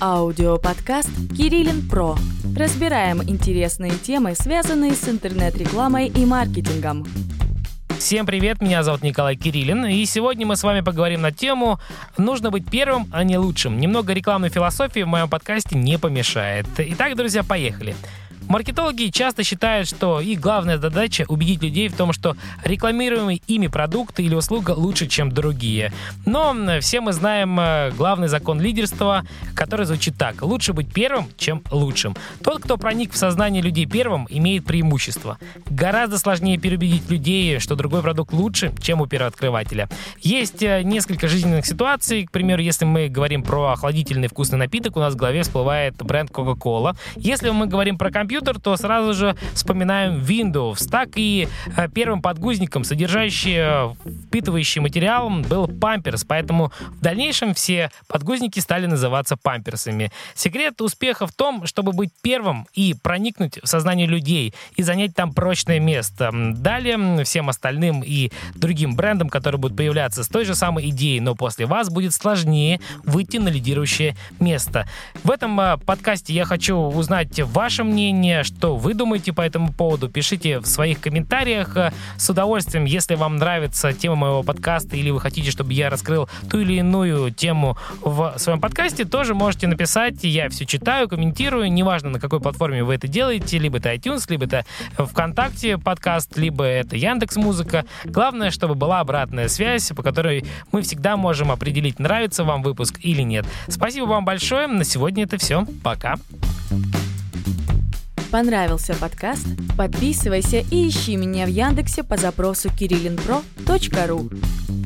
Аудиоподкаст «Кириллин Про». Разбираем интересные темы, связанные с интернет-рекламой и маркетингом. Всем привет, меня зовут Николай Кириллин, и сегодня мы с вами поговорим на тему «Нужно быть первым, а не лучшим». Немного рекламной философии в моем подкасте не помешает. Итак, друзья, поехали. Маркетологи часто считают, что их главная задача убедить людей в том, что рекламируемый ими продукт или услуга лучше, чем другие. Но все мы знаем э, главный закон лидерства, который звучит так. Лучше быть первым, чем лучшим. Тот, кто проник в сознание людей первым, имеет преимущество. Гораздо сложнее переубедить людей, что другой продукт лучше, чем у первооткрывателя. Есть э, несколько жизненных ситуаций. К примеру, если мы говорим про охладительный вкусный напиток, у нас в голове всплывает бренд Coca-Cola. Если мы говорим про компьютер, компьютер, то сразу же вспоминаем Windows. Так и э, первым подгузником, содержащий э, впитывающий материал, был памперс, поэтому в дальнейшем все подгузники стали называться памперсами. Секрет успеха в том, чтобы быть первым и проникнуть в сознание людей и занять там прочное место. Далее всем остальным и другим брендам, которые будут появляться с той же самой идеей, но после вас будет сложнее выйти на лидирующее место. В этом э, подкасте я хочу узнать ваше мнение, мнение, что вы думаете по этому поводу, пишите в своих комментариях. С удовольствием, если вам нравится тема моего подкаста или вы хотите, чтобы я раскрыл ту или иную тему в своем подкасте, тоже можете написать. Я все читаю, комментирую. Неважно, на какой платформе вы это делаете, либо это iTunes, либо это ВКонтакте подкаст, либо это Яндекс Музыка. Главное, чтобы была обратная связь, по которой мы всегда можем определить, нравится вам выпуск или нет. Спасибо вам большое. На сегодня это все. Пока. Понравился подкаст? Подписывайся и ищи меня в Яндексе по запросу kirillinpro.ru